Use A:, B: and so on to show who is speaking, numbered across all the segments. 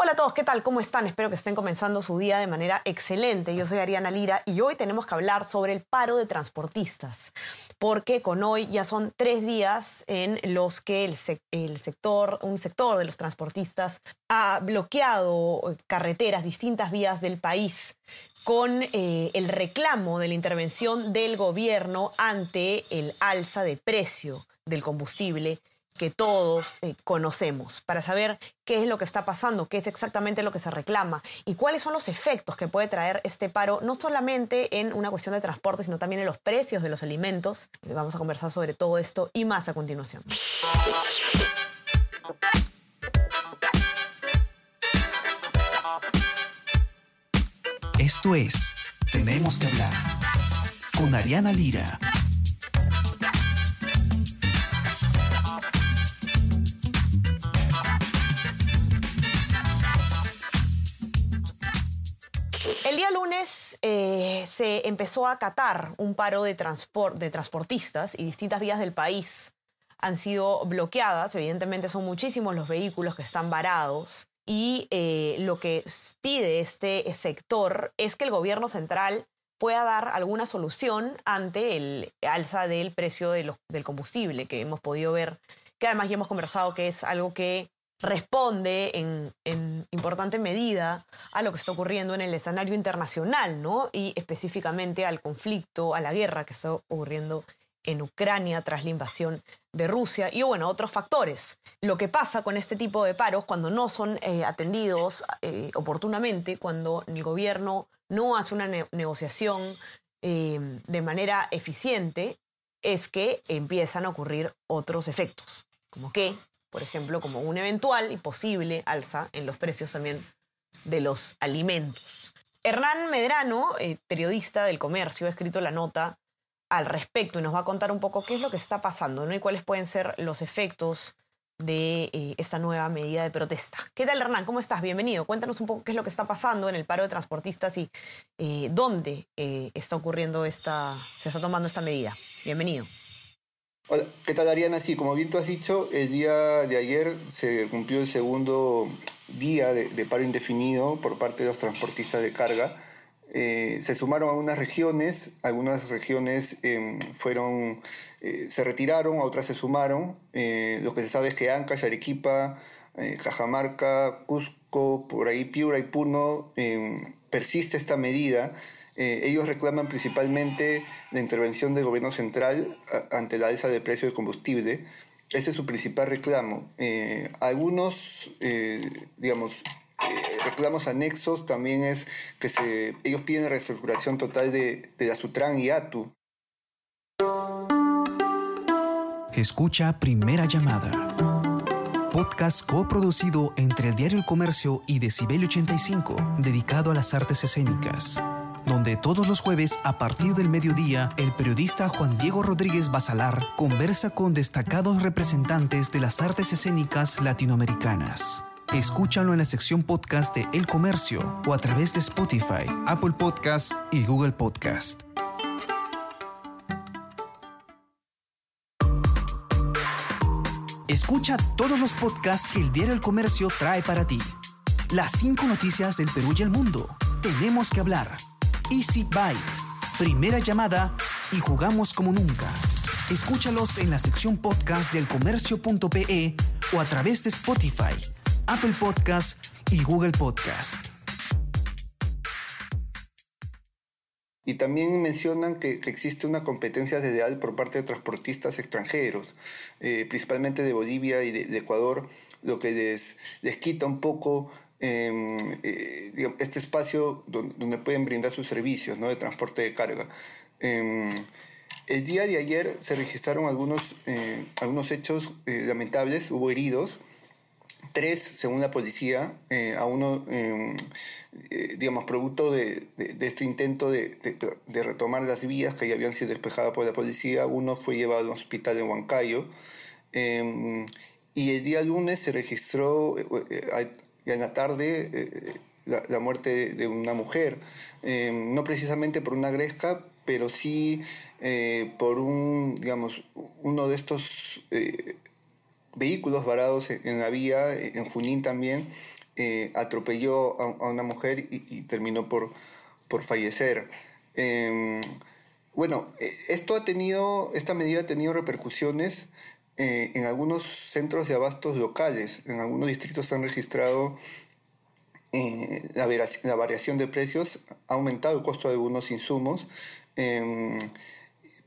A: Hola a todos, ¿qué tal? ¿Cómo están? Espero que estén comenzando su día de manera excelente. Yo soy Ariana Lira y hoy tenemos que hablar sobre el paro de transportistas, porque con hoy ya son tres días en los que el, sector, un sector de los transportistas ha bloqueado carreteras, distintas vías del país, con eh, el reclamo de la intervención del gobierno ante el alza de precio del combustible que todos eh, conocemos, para saber qué es lo que está pasando, qué es exactamente lo que se reclama y cuáles son los efectos que puede traer este paro, no solamente en una cuestión de transporte, sino también en los precios de los alimentos. Vamos a conversar sobre todo esto y más a continuación.
B: Esto es Tenemos que hablar con Ariana Lira.
A: Eh, se empezó a acatar un paro de, de transportistas y distintas vías del país han sido bloqueadas. Evidentemente son muchísimos los vehículos que están varados y eh, lo que pide este sector es que el gobierno central pueda dar alguna solución ante el alza del precio del combustible que hemos podido ver, que además ya hemos conversado que es algo que responde en, importante medida a lo que está ocurriendo en el escenario internacional, ¿no? Y específicamente al conflicto, a la guerra que está ocurriendo en Ucrania tras la invasión de Rusia y bueno, otros factores. Lo que pasa con este tipo de paros cuando no son eh, atendidos eh, oportunamente, cuando el gobierno no hace una negociación eh, de manera eficiente, es que empiezan a ocurrir otros efectos, como que por ejemplo, como un eventual y posible alza en los precios también de los alimentos. Hernán Medrano, eh, periodista del comercio, ha escrito la nota al respecto y nos va a contar un poco qué es lo que está pasando ¿no? y cuáles pueden ser los efectos de eh, esta nueva medida de protesta. ¿Qué tal, Hernán? ¿Cómo estás? Bienvenido. Cuéntanos un poco qué es lo que está pasando en el paro de transportistas y eh, dónde está ocurriendo esta, se está tomando esta medida. Bienvenido.
C: Hola, ¿qué tal Ariana? Sí, como bien tú has dicho, el día de ayer se cumplió el segundo día de, paro indefinido por parte de los transportistas de carga. Eh, se sumaron a regiones, algunas regiones em, fueron, eh, se retiraron, a otras se sumaron. Eh, lo que se sabe es que Ancash, Arequipa, Cajamarca, Cusco, por ahí Piura y Puno, em, persiste esta medida eh, ellos reclaman principalmente la intervención del gobierno central ante la alza de precio del combustible. Ese es su principal reclamo. Eh, algunos, eh, digamos, reclamos anexos también es que ellos piden la reestructuración total de, de la Sutran y ATU.
B: Escucha Primera Llamada. Podcast coproducido entre el Diario El Comercio y Decibel 85, dedicado a las artes escénicas donde todos los jueves a partir del mediodía el periodista Juan Diego Rodríguez Basalar conversa con destacados representantes de las artes escénicas latinoamericanas. Escúchalo en la sección podcast de El Comercio o a través de Spotify, Apple Podcast y Google Podcast. Escucha todos los podcasts que el diario El Comercio trae para ti. Las cinco noticias del Perú y el mundo. Tenemos que hablar Easy Byte, primera llamada y jugamos como nunca. Escúchalos en la sección podcast del comercio.pe o a través de Spotify, Apple Podcast y Google Podcast.
C: Y también mencionan que, existe una competencia desleal por parte de transportistas extranjeros, eh, principalmente de Bolivia y de, Ecuador, lo que les, les quita un poco eh, este espacio donde, pueden brindar sus servicios ¿no? de transporte de carga. Em, el día de ayer se registraron algunos, eh, algunos hechos eh, lamentables, hubo heridos, tres según la policía, a uno, em, digamos, producto de, este intento de, retomar las vías que ya habían sido despejadas por la policía, uno fue llevado al hospital en Huancayo. y el día lunes se registró, en la tarde eh, la, muerte de, una mujer, eh, no precisamente por una gresca, pero sí por un, digamos, uno de estos vehículos varados en, la vía, en Junín también, atropelló a, una mujer y, terminó por, por fallecer. Bueno, esto ha tenido, esta medida ha tenido repercusiones eh, en algunos centros de abastos locales, en algunos distritos se han registrado eh, la, variación de precios, ha aumentado el costo de algunos insumos, em,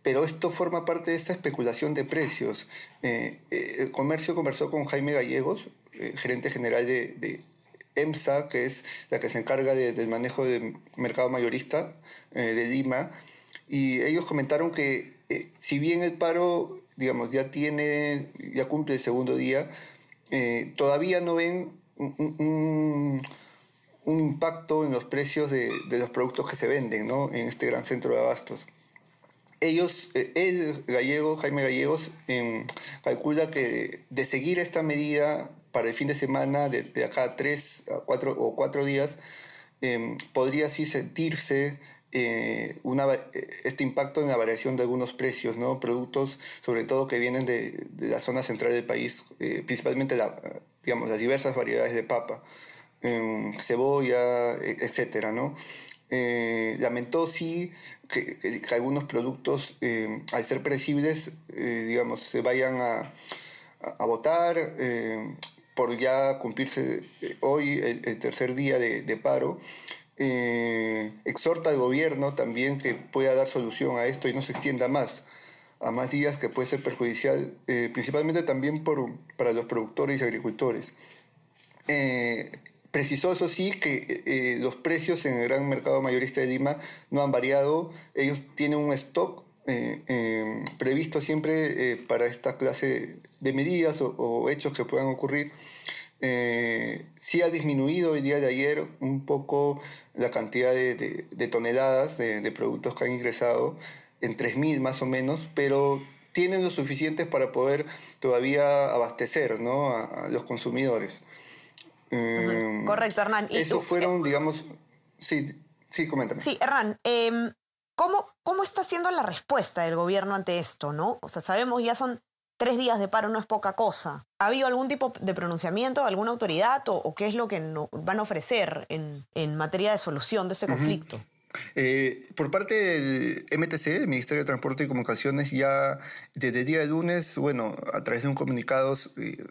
C: pero esto forma parte de esta especulación de precios. Eh, el comercio conversó con Jaime Gallegos, gerente general de, EMSA, que es la que se encarga del manejo del mercado mayorista de Lima, y ellos comentaron que si bien el paro digamos, ya tiene, ya cumple el segundo día, eh, todavía no ven un, impacto en los precios de, los productos que se venden ¿no? en este gran centro de abastos. Ellos, eh, el gallego, Jaime Gallegos, em, calcula que de seguir esta medida para el fin de semana, de, acá a tres cuatro, o cuatro días, em, podría así sentirse eh, una, este impacto en la variación de algunos precios, ¿no? productos sobre todo que vienen de, la zona central del país, eh, principalmente la, digamos, las diversas variedades de papa, em, cebolla, e, etc. ¿no? Eh, lamentó sí que, algunos productos, em, al ser perecibles, digamos, se vayan a, a, votar em, por ya cumplirse hoy el, tercer día de, de paro. Eh, exhorta al gobierno también que pueda dar solución a esto y no se extienda más a más días que puede ser perjudicial, eh, principalmente también por, para los productores y agricultores. Eh, precisó, eso sí, que los precios en el gran mercado mayorista de Lima no han variado. Ellos tienen un stock previsto siempre para esta clase de medidas o, o hechos que puedan ocurrir eh, sí ha disminuido el día de ayer un poco la cantidad de, toneladas de, productos que han ingresado, en 3.000 más o menos, pero tienen lo suficientes para poder todavía abastecer ¿no? a, los consumidores.
A: Eh, Correcto, Hernán.
C: Eso fueron, digamos, sí, sí, coméntame.
A: Sí, Hernán, em, ¿cómo, ¿cómo está siendo la respuesta del gobierno ante esto? ¿no? O sea, sabemos, ya son tres días de paro no es poca cosa. ¿Ha habido algún tipo de pronunciamiento, alguna autoridad o, qué es lo que van a ofrecer en, materia de solución de este conflicto?
C: Eh, por parte del MTC, el Ministerio de Transporte y Comunicaciones, ya desde el día de lunes, bueno, a través de un comunicado, eh,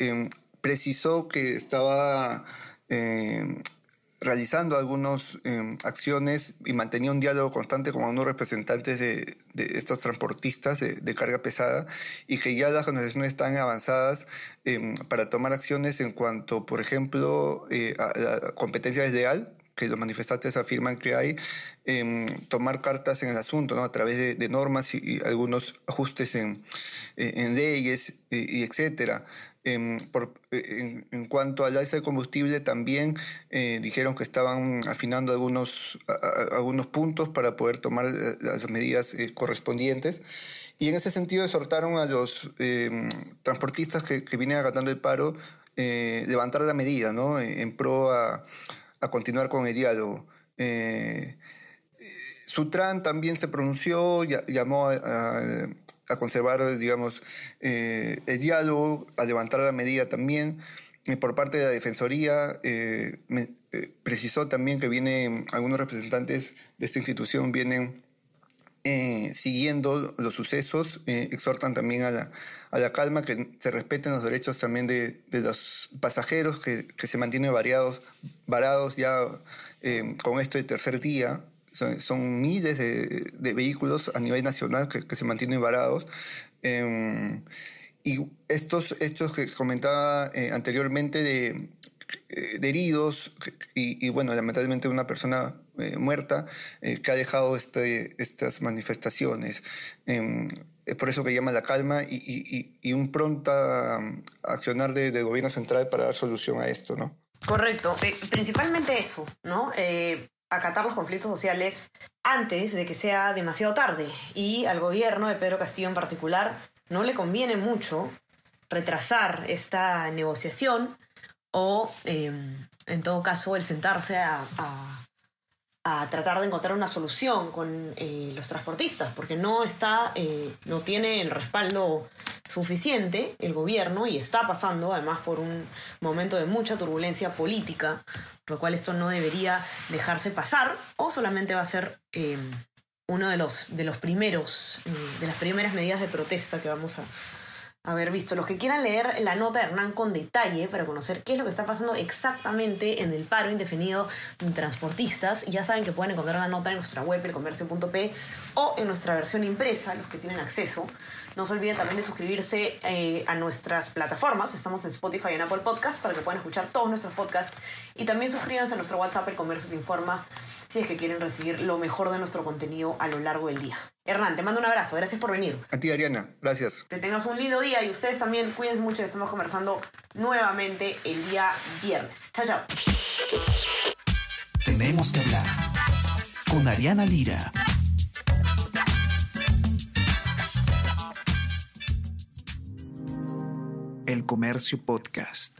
C: em, precisó que estaba em, realizando algunas em, acciones y mantenía un diálogo constante con algunos representantes de, estos transportistas de, carga pesada y que ya las organizaciones están avanzadas em, para tomar acciones en cuanto, por ejemplo, eh, a la competencia desleal que los manifestantes afirman que hay, em, tomar cartas en el asunto, ¿no? a través de, normas y, algunos ajustes en, en leyes y, y etcétera. Em, eh, en, cuanto al alza de combustible, también eh, dijeron que estaban afinando algunos, algunos puntos para poder tomar eh, las medidas correspondientes. Y en ese sentido exhortaron a los em, transportistas que, que, vienen agatando el paro levantar la medida, ¿no? En pro a, a continuar con el diálogo. Sutran también se pronunció, llamó a a conservar, digamos, eh, el diálogo, a levantar la medida también. por parte de la Defensoría, eh, eh, precisó también que vienen algunos representantes de esta institución vienen siguiendo los sucesos, exhortan también a la, a la, calma, que se respeten los derechos también de, de los pasajeros que, que, se mantienen variados, varados ya con esto el tercer día, son, miles de, vehículos a nivel nacional que, se mantienen varados. Em, y estos hechos que comentaba eh, anteriormente de, eh, de heridos y, bueno, lamentablemente una persona eh, muerta que ha dejado este, estas manifestaciones. Em, es por eso que llama la calma y, y, un pronto accionar del gobierno central para dar solución a esto, ¿no?
A: Correcto, principalmente eso, ¿no? Acatar los conflictos sociales antes de que sea demasiado tarde. Y al gobierno de Pedro Castillo en particular no le conviene mucho retrasar esta negociación o, em, en todo caso, el sentarse a, a tratar de encontrar una solución con eh, los transportistas, porque no está, eh, no tiene el respaldo suficiente el gobierno y está pasando además por un momento de mucha turbulencia política, por lo cual esto no debería dejarse pasar o solamente va a ser eh, uno de los, de los primeros, de las primeras medidas de protesta que vamos a, haber visto. Los que quieran leer la nota de Hernán con detalle para conocer qué es lo que está pasando exactamente en el paro indefinido de transportistas, ya saben que pueden encontrar la nota en nuestra web, elcomercio.p, o en nuestra versión impresa, los que tienen acceso. No se olviden también de suscribirse eh, a nuestras plataformas. Estamos en Spotify y en Apple Podcast para que puedan escuchar todos nuestros podcasts. Y también suscríbanse a nuestro WhatsApp, El Comercio Te Informa, si es que quieren recibir lo mejor de nuestro contenido a lo largo del día. Hernán, te mando un abrazo. Gracias por venir.
C: A ti, Ariana. Gracias.
A: Que tengas un lindo día y ustedes también cuídense mucho. Estamos conversando nuevamente el día viernes. Chao, chao.
B: Tenemos que hablar con Ariana Lira. El Comercio Podcast.